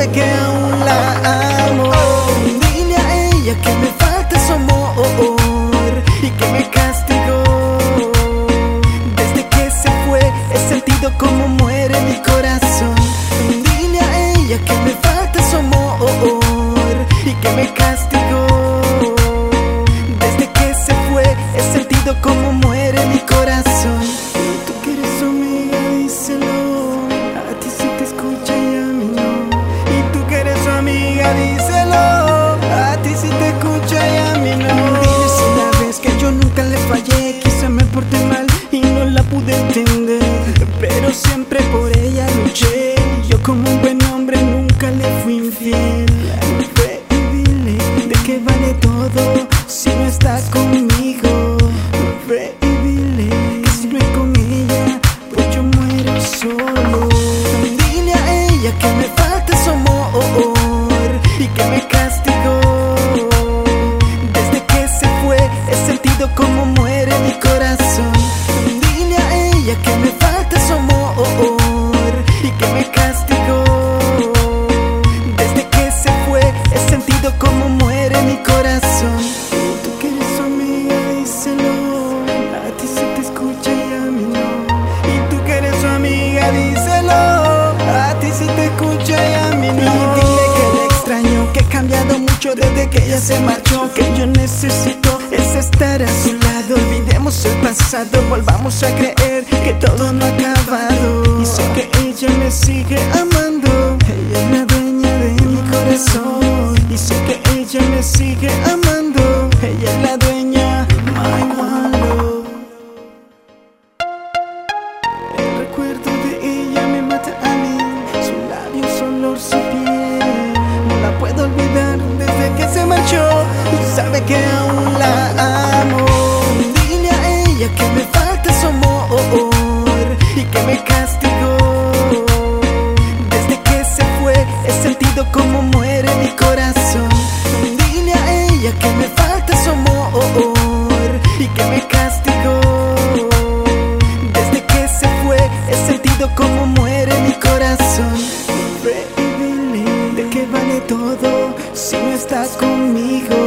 sabe que aún la amo. Dile a ella que me pero siempre por ella luché. Yo como un buen hombre nunca le fui infiel. Baby, dile de qué vale todo desde que ella se marchó. Lo Que yo necesito es estar a su lado. Olvidemos el pasado, volvamos a creer que todo no ha acabado. Y sé que ella me sigue amando. Ella es la dueña de mi corazón. Y sé que ella me sigue amando. sabe que aún la amo. Dile a ella que me falta su amor y que me castigó. Desde que se fue he sentido como muere mi corazón. Dile a ella que me falta su amor y que me castigó. Desde que se fue he sentido como muere mi corazón. De qué vale todo Si no estás conmigo